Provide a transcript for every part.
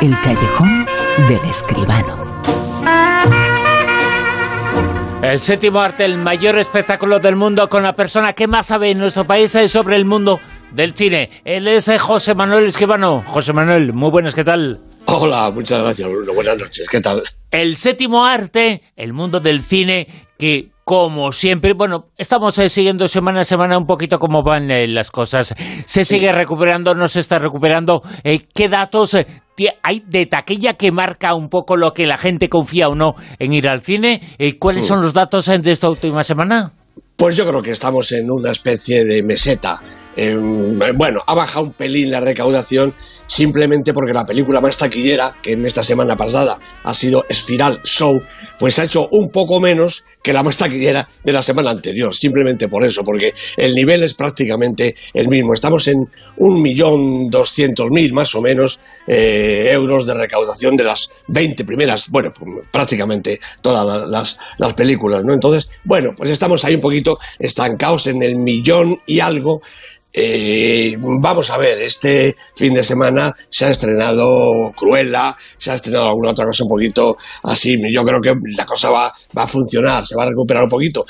El callejón del escribano. El séptimo arte, el mayor espectáculo del mundo con la persona que más sabe en nuestro país sobre el mundo del cine. Él es eh, José Manuel Escribano. José Manuel, muy buenas, ¿qué tal? Hola, muchas gracias, Bruno. Buenas noches, ¿qué tal? El séptimo arte, el mundo del cine, que como siempre, bueno, estamos eh, siguiendo semana a semana un poquito cómo van eh, las cosas. Se sigue recuperando, no se está recuperando. ¿Qué datos hay de taquilla que marca un poco lo que la gente confía o no en ir al cine? ¿Cuáles mm. son los datos de esta última semana? Pues yo creo que estamos en una especie de meseta. Em, bueno, ha bajado un pelín la recaudación simplemente porque la película más taquillera, que en esta semana pasada ha sido Spiral Show, pues ha hecho un poco menos que la más taquillera de la semana anterior, simplemente por eso, porque el nivel es prácticamente el mismo. Estamos en un millón doscientos mil más o menos eh, euros de recaudación de las 20 primeras, bueno, prácticamente todas las, las películas, ¿no? Entonces, bueno, pues estamos ahí un poquito estancados en el millón y algo eh, vamos a ver, este fin de semana se ha estrenado Cruella, se ha estrenado alguna otra cosa un poquito así. Yo creo que la cosa va, va a funcionar, se va a recuperar un poquito.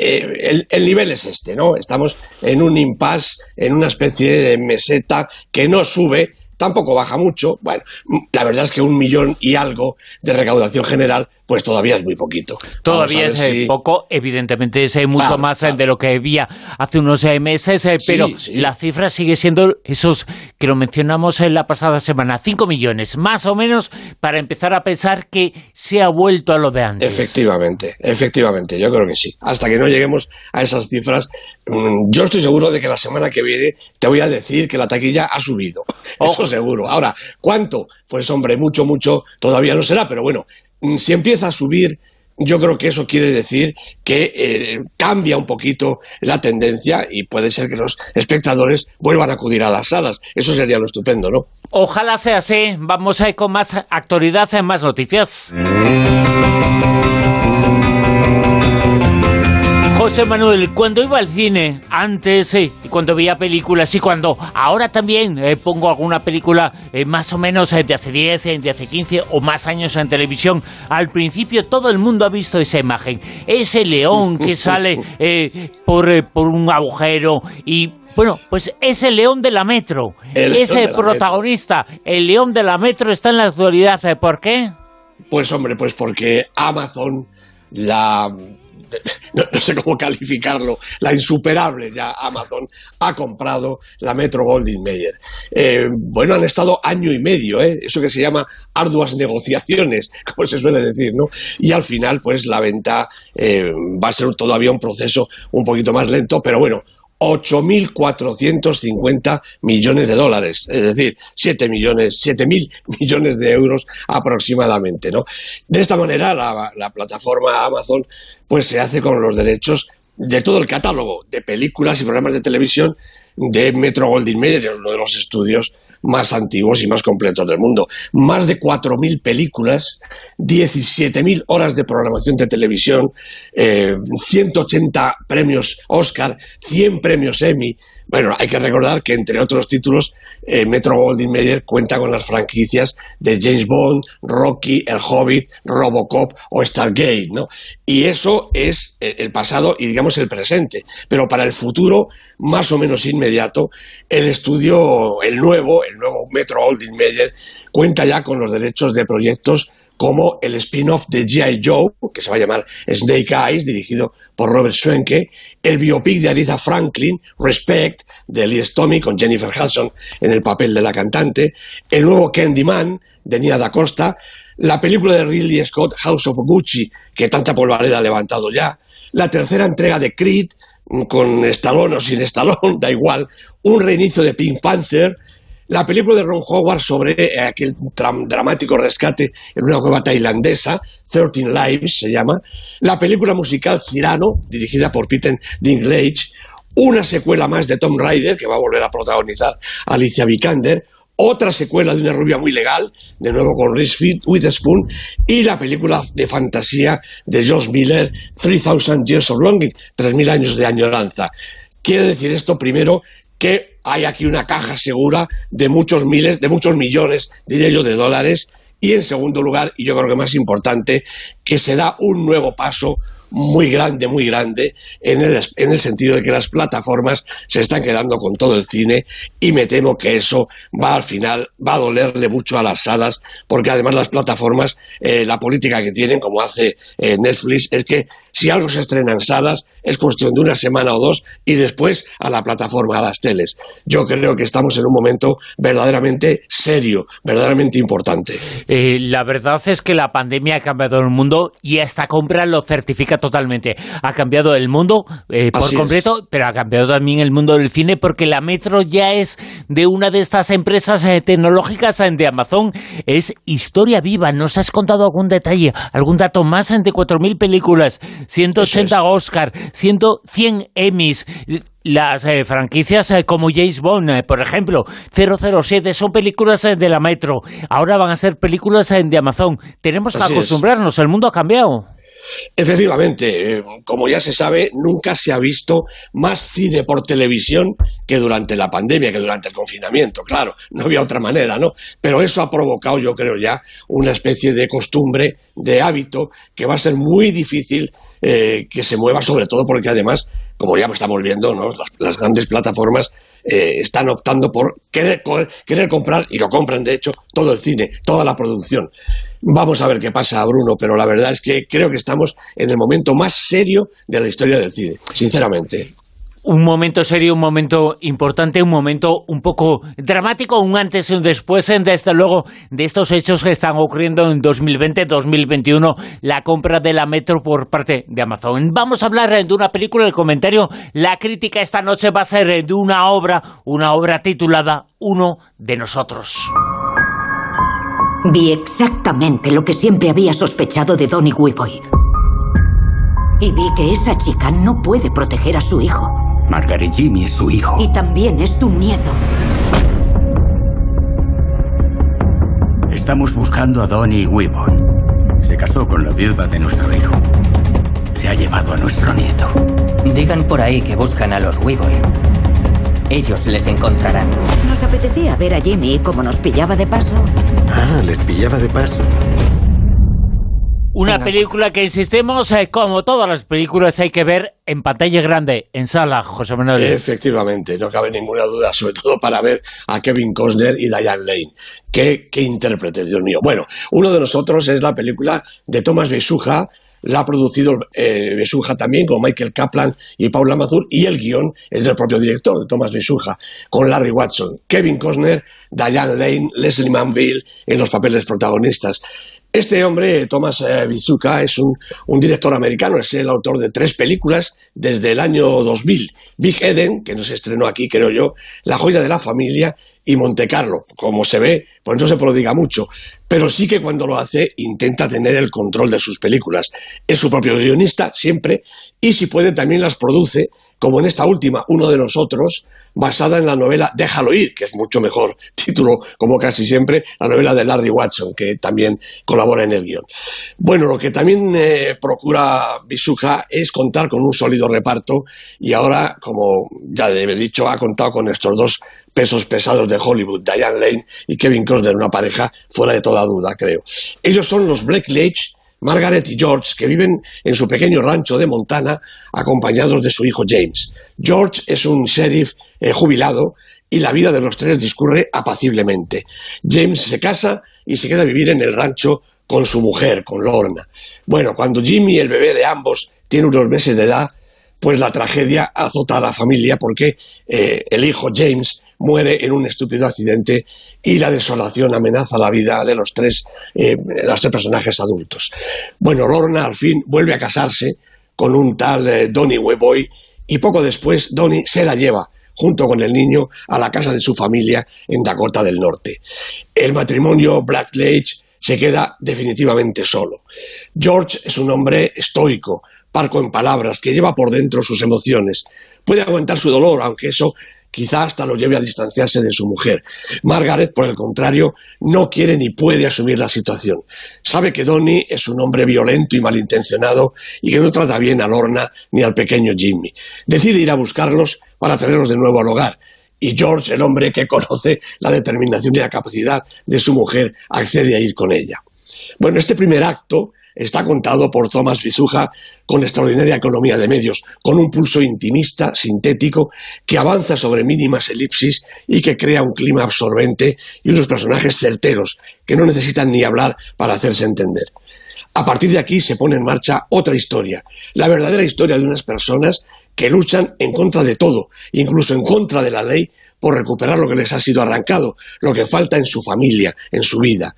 Eh, el, el, nivel es este, ¿no? Estamos en un impasse, en una especie de meseta que no sube, tampoco baja mucho. Bueno, la verdad es que un millón y algo de recaudación general, pues todavía es muy poquito. Todavía es eh, poco, evidentemente es eh, mucho más eh, de lo que había hace unos meses, pero la cifra sigue siendo esos que lo mencionamos en la pasada semana, 5 millones, más o menos, para empezar a pensar que se ha vuelto a lo de antes. Efectivamente, efectivamente, yo creo que sí. Hasta que no lleguemos a esas cifras, mm, yo estoy seguro de que la semana que viene te voy a decir que la taquilla ha subido seguro. Ahora, ¿cuánto? Pues hombre, mucho, mucho todavía no será, pero bueno, si empieza a subir, yo creo que eso quiere decir que eh, cambia un poquito la tendencia y puede ser que los espectadores vuelvan a acudir a las salas. Eso sería lo estupendo, ¿no? Ojalá sea así. Vamos a ir con más actualidad, en más noticias. José Manuel, cuando iba al cine antes eh, y cuando veía películas y cuando ahora también eh, pongo alguna película eh, más o menos de hace 10, de hace 15 o más años en televisión, al principio todo el mundo ha visto esa imagen, ese león que sale por, por un agujero y bueno, pues ese león de la metro, ese protagonista, el león de la metro está en la actualidad, ¿por qué? Pues hombre, pues porque Amazon la no, sé cómo calificarlo, la insuperable ya Amazon ha comprado la Metro Goldwyn Mayer. Eh, bueno, han estado año y medio, ¿eh? eso que se llama arduas negociaciones, como se suele decir, ¿no? Y al final, pues la venta eh, va a ser todavía un proceso un poquito más lento, pero bueno, 8.450 millones de dólares, es decir, 7 millones, 7.000 millones de euros aproximadamente, ¿no? De esta manera, la, la, plataforma Amazon, pues se hace con los derechos de todo el catálogo de películas y programas de televisión de Metro Goldwyn Mayer, uno de los estudios más antiguos y más completos del mundo. Más de 4.000 películas, 17.000 horas de programación de televisión, 180 eh, premios Oscar, 100 premios Emmy. Bueno, hay que recordar que entre otros títulos, eh, Metro Goldwyn Mayer cuenta con las franquicias de James Bond, Rocky, El Hobbit, Robocop o Stargate, ¿no? Y eso es eh, el pasado y digamos el presente. Pero para el futuro más o menos inmediato, el estudio, el nuevo, el nuevo Metro Holding Meyer, cuenta ya con los derechos de proyectos como el spin-off de G.I. Joe, que se va a llamar Snake Eyes, dirigido por Robert Schwenke, el biopic de Aretha Franklin, Respect, de Lee Stomey, con Jennifer Hudson en el papel de la cantante, el nuevo Candyman, de Nia Da Costa, la película de Ridley Scott, House of Gucci, que tanta polvareda ha levantado ya, la tercera entrega de Creed, con Stallone o sin Stallone, da igual, un reinicio de Pink Panther, la película de Ron Howard sobre eh, aquel dramático rescate en una cueva tailandesa, Thirteen Lives se llama, la película musical Cyrano, dirigida por Peter Dinklage, una secuela más de Tom Raider, que va a volver a protagonizar Alicia Vikander, otra secuela de una rubia muy legal, de nuevo con Reese Witherspoon, y la película de fantasía de Josh Miller, 3000 Years of Longing, 3000 años de añoranza. Quiere decir esto primero que hay aquí una caja segura de muchos miles, de muchos millones, diré yo, de dólares. Y en segundo lugar, y yo creo que más importante, que se da un nuevo paso muy grande, muy grande, en el, en el sentido de que las plataformas se están quedando con todo el cine y me temo que eso va al final, va a dolerle mucho a las salas, porque además las plataformas, eh, la política que tienen, como hace eh, Netflix, es que si algo se estrena en salas, es cuestión de una semana o dos y después a la plataforma, a las teles. Yo creo que estamos en un momento verdaderamente serio, verdaderamente importante. Eh, la verdad es que la pandemia ha cambiado el mundo y esta compra lo certifica totalmente. Ha cambiado el mundo eh, por completo, pero ha cambiado también el mundo del cine porque la Metro ya es de una de estas empresas eh, tecnológicas eh, de Amazon. Es historia viva. ¿Nos has contado algún detalle, algún dato más? Entre 4.000 películas, 180 Oscar, 100, 100 Emmys las franquicias como James Bond, por ejemplo, 007, son películas de la Metro. Ahora van a ser películas de Amazon. Tenemos que acostumbrarnos, el mundo ha cambiado. Efectivamente, eh, como ya se sabe, nunca se ha visto más cine por televisión que durante la pandemia, que durante el confinamiento, claro, no había otra manera, ¿no? Pero eso ha provocado, yo creo ya, una especie de costumbre, de hábito, que va a ser muy difícil eh, que se mueva, sobre todo porque además, como ya estamos viendo, ¿no? las, grandes plataformas eh, están optando por querer, querer comprar, y lo compran de hecho, todo el cine, toda la producción. Vamos a ver qué pasa, Bruno, pero la verdad es que creo que estamos en el momento más serio de la historia del cine, sinceramente un momento serio, un momento importante, un momento un poco dramático, un antes y un después, desde luego, de estos hechos que están ocurriendo en 2020-2021, la compra de la Metro por parte de Amazon. Vamos a hablar de una película, el comentario, la crítica esta noche va a ser de una obra, una obra titulada Uno de nosotros. Vi exactamente lo que siempre había sospechado de Donny Weeboy. Y vi que esa chica no puede proteger a su hijo. Margaret Jimmy es su hijo. Y también es tu nieto. Estamos buscando a Donny Weeboy. Se casó con la viuda de nuestro hijo. Se ha llevado a nuestro nieto. Digan por ahí que buscan a los Weeboy. Ellos les encontrarán. Nos apetecía ver a Jimmy como nos pillaba de paso. Ah, les pillaba de paso. Una película que insistimos, eh, como todas las películas, hay que ver en pantalla grande, en sala, José Manuel. Efectivamente, no cabe ninguna duda, sobre todo para ver a Kevin Costner y Diane Lane. Qué, qué intérprete, Dios mío. Bueno, uno de nosotros es la película de Thomas Besuja, la ha producido eh, Besuja también, con Michael Kaplan y Paula Mazur, y el guion es del propio director, Thomas Besuja, con Larry Watson, Kevin Costner, Diane Lane, Leslie Manville en los papeles protagonistas. Este hombre, Thomas eh, Bizuka, es un, director americano, es el autor de tres películas desde el año 2000. Big Eden, que nos estrenó aquí, creo yo, La joya de la familia y Monte Carlo. Como se ve, pues no se prodiga mucho, pero sí que cuando lo hace intenta tener el control de sus películas. Es su propio guionista, siempre, y si puede también las produce, como en esta última, Uno de nosotros, basada en la novela Déjalo ir, que es mucho mejor título, como casi siempre, la novela de Larry Watson, que también colabora en el guion. Bueno, lo que también eh, procura Bisuja es contar con un sólido reparto y ahora, como ya he dicho, ha contado con estos dos pesos pesados de Hollywood, Diane Lane y Kevin Costner, una pareja fuera de toda duda, creo. Ellos son los Blacklage Margaret y George, que viven en su pequeño rancho de Montana, acompañados de su hijo James. George es un sheriff eh, jubilado y la vida de los tres discurre apaciblemente. James se casa y se queda a vivir en el rancho con su mujer, con Lorna. Bueno, cuando Jimmy, el bebé de ambos, tiene unos meses de edad, pues la tragedia azota a la familia porque eh, el hijo James muere en un estúpido accidente y la desolación amenaza la vida de los tres, eh, los tres personajes adultos. Bueno, Lorna al fin vuelve a casarse con un tal eh, Donny Weboy y poco después Donny se la lleva junto con el niño a la casa de su familia en Dakota del Norte. El matrimonio Blackledge se queda definitivamente solo. George es un hombre estoico, parco en palabras, que lleva por dentro sus emociones. Puede aguantar su dolor, aunque eso quizá hasta lo lleve a distanciarse de su mujer. Margaret, por el contrario, no quiere ni puede asumir la situación. Sabe que Donny es un hombre violento y malintencionado y que no trata bien a Lorna ni al pequeño Jimmy. Decide ir a buscarlos para traerlos de nuevo al hogar y George, el hombre que conoce la determinación y la capacidad de su mujer, accede a ir con ella. Bueno, este primer acto está contado por Thomas Fizuja con extraordinaria economía de medios, con un pulso intimista, sintético, que avanza sobre mínimas elipsis y que crea un clima absorbente y unos personajes certeros que no necesitan ni hablar para hacerse entender. A partir de aquí se pone en marcha otra historia, la verdadera historia de unas personas que luchan en contra de todo, incluso en contra de la ley, por recuperar lo que les ha sido arrancado, lo que falta en su familia, en su vida.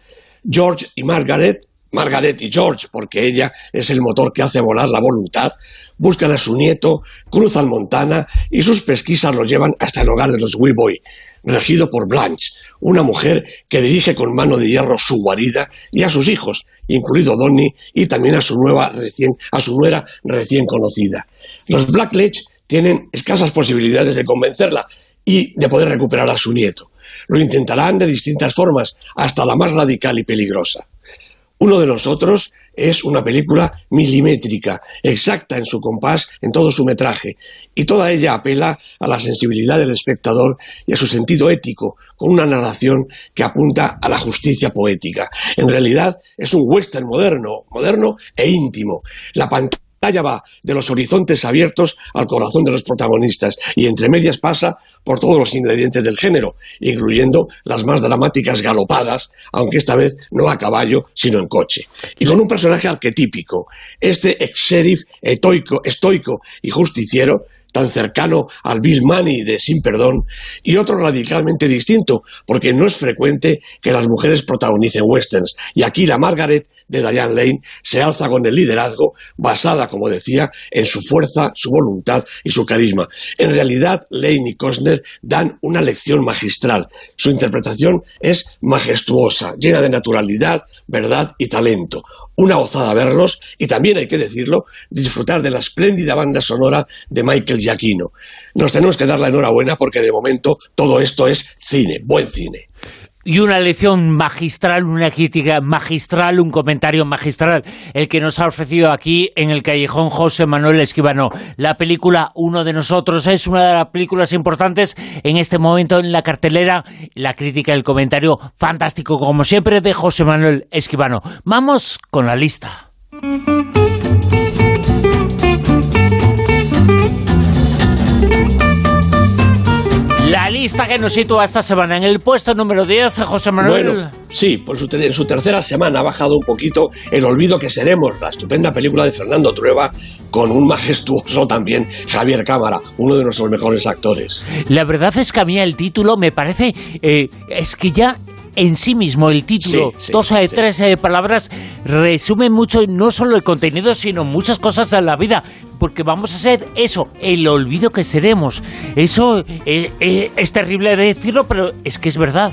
George y Margaret Margaret y George, porque ella es el motor que hace volar la voluntad, buscan a su nieto, cruzan Montana y sus pesquisas los llevan hasta el hogar de los Weeboy, regido por Blanche, una mujer que dirige con mano de hierro su guarida y a sus hijos, incluido Donny, y también a su nueva recién, a su nuera recién conocida. Los Blackledge tienen escasas posibilidades de convencerla y de poder recuperar a su nieto. Lo intentarán de distintas formas, hasta la más radical y peligrosa. Uno de nosotros es una película milimétrica, exacta en su compás, en todo su metraje, y toda ella apela a la sensibilidad del espectador y a su sentido ético, con una narración que apunta a la justicia poética. En realidad es un western moderno, moderno e íntimo. La talla va de los horizontes abiertos al corazón de los protagonistas y entre medias pasa por todos los ingredientes del género, incluyendo las más dramáticas galopadas, aunque esta vez no a caballo, sino en coche. Y con un personaje arquetípico, este ex sheriff estoico y justiciero tan cercano al Bill Money de Sin Perdón, y otro radicalmente distinto, porque no es frecuente que las mujeres protagonicen westerns, y aquí la Margaret de Diane Lane se alza con el liderazgo, basada, como decía, en su fuerza, su voluntad y su carisma. En realidad, Lane y Costner dan una lección magistral. Su interpretación es majestuosa, llena de naturalidad, verdad y talento una gozada verlos y también hay que decirlo, disfrutar de la espléndida banda sonora de Michael Giacchino. Nos tenemos que dar la enhorabuena porque de momento todo esto es cine, buen cine y una lección magistral, una crítica magistral, un comentario magistral, el que nos ha ofrecido aquí en el callejón José Manuel Esquivano. La película Uno de nosotros es una de las películas importantes en este momento en la cartelera. La crítica, el comentario fantástico, como siempre, de José Manuel Esquivano. Vamos con la lista. La lista que nos sitúa esta semana en el puesto número 10, José Manuel. Bueno, sí, por su, en su tercera semana ha bajado un poquito El olvido que seremos, la estupenda película de Fernando Trueba, con un majestuoso también Javier Cámara, uno de nuestros mejores actores. La verdad es que a mí el título me parece, eh, es que ya en sí mismo el título, dos o tres eh, palabras, resume mucho no solo el contenido, sino muchas cosas de la vida. Porque vamos a ser eso, el olvido que seremos. Eso eh, eh, es terrible de decirlo, pero es que es verdad.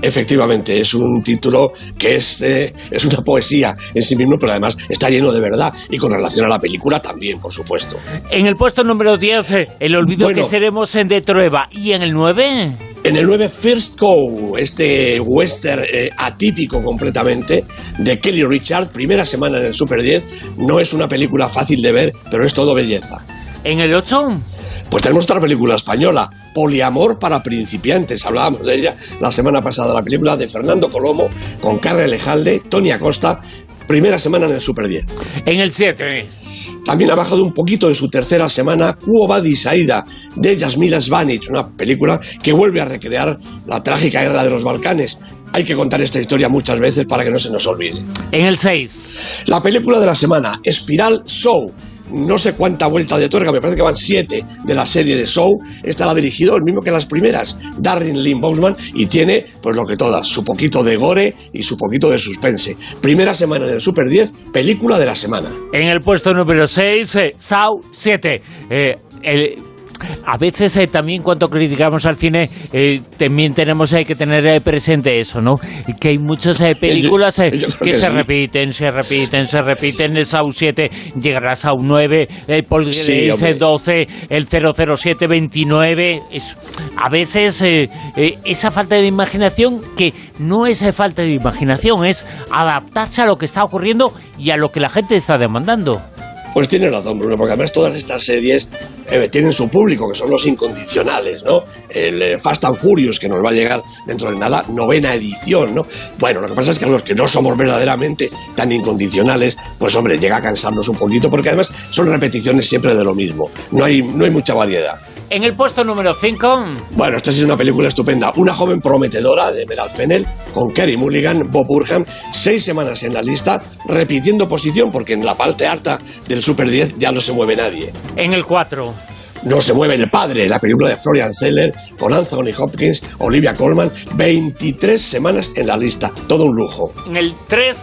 Efectivamente, es un título que es, es una poesía en sí mismo, pero además está lleno de verdad y con relación a la película también, por supuesto. En el puesto número 10, El olvido que seremos en De Trueba. ¿Y en el 9? En el 9, First Go, este western eh, atípico completamente de Kelly Richard, primera semana en el Super 10. No es una película fácil de ver, pero es todo belleza. ¿En el 8? Pues tenemos otra película española, Poliamor para principiantes. Hablábamos de ella la semana pasada, la película de Fernando Colomo con Carre Alejalde, Tony Acosta, primera semana en el Super 10. En el 7. También ha bajado un poquito en su tercera semana Cuo Saida de Yasmila Svanich, una película que vuelve a recrear la trágica guerra de los Balcanes. Hay que contar esta historia muchas veces para que no se nos olvide. En el 6. La película de la semana, Espiral Show, no sé cuánta vuelta de tuerca, me parece que van siete de la serie de Show. Esta la dirigido el mismo que las primeras, Darren Lynn Bousman, y tiene, pues lo que todas, su poquito de gore y su poquito de suspense. Primera semana en el Super 10, película de la semana. En el puesto número 6, eh, 7. Eh, el, a veces eh, también cuando criticamos al cine eh, también tenemos eh, que tener presente eso, ¿no? Que hay muchas películas que, se repiten, se repiten, se repiten. El SAU 7 llegará a SAU 9, el Poltergeist 12, el 007 29. Es, a veces esa falta de imaginación que no es falta de imaginación, es adaptarse a lo que está ocurriendo y a lo que la gente está demandando. Pues tiene razón, Bruno, porque además todas estas series eh, tienen su público, que son los incondicionales, ¿no? El eh, Fast and Furious, que nos va a llegar dentro de nada, novena edición, ¿no? Bueno, lo que pasa es que a los que no somos verdaderamente tan incondicionales, pues hombre, llega a cansarnos un poquito, porque además son repeticiones siempre de lo mismo. No hay, no hay mucha variedad. En el puesto número 5. Bueno, esta sí es una película estupenda. Una joven prometedora de Meral Fennel con Kerry Mulligan, Bob Burham, seis semanas en la lista, repitiendo posición porque en la parte alta del Super 10 ya no se mueve nadie. En el 4. No se mueve el padre, la película de Florian Zeller con Anthony Hopkins, Olivia Colman, 23 semanas en la lista, todo un lujo. En el 3.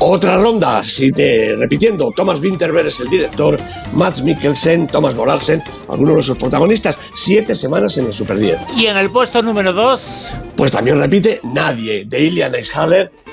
Otra ronda, si te repitiendo, Thomas Winterberg es el director, Mads Mikkelsen, Thomas Moralsen, algunos de sus protagonistas, siete semanas en el Super 10. Y en el puesto número 2. Pues también repite Nadie, de Ilian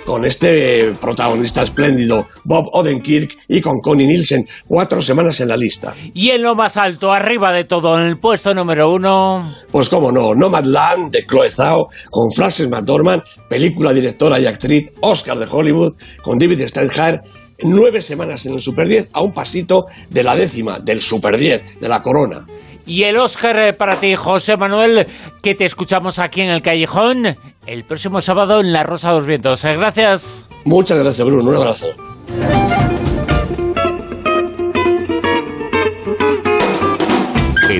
con este protagonista espléndido, Bob Odenkirk, y con Connie Nielsen, cuatro semanas en la lista. Y en lo más alto, arriba de todo, en el puesto número uno. Pues cómo no, Nomadland de Chloe Zhao, con Frances McDormand, película, directora y actriz, Oscar de Hollywood, con David Steinhardt, nueve semanas en el Super 10, a un pasito de la décima, del Super 10, de la corona. Y el Oscar eh, para ti, José Manuel, que te escuchamos aquí en el Callejón el próximo sábado en La Rosa de los Vientos. Eh, Gracias. Muchas gracias, Bruno. Un abrazo.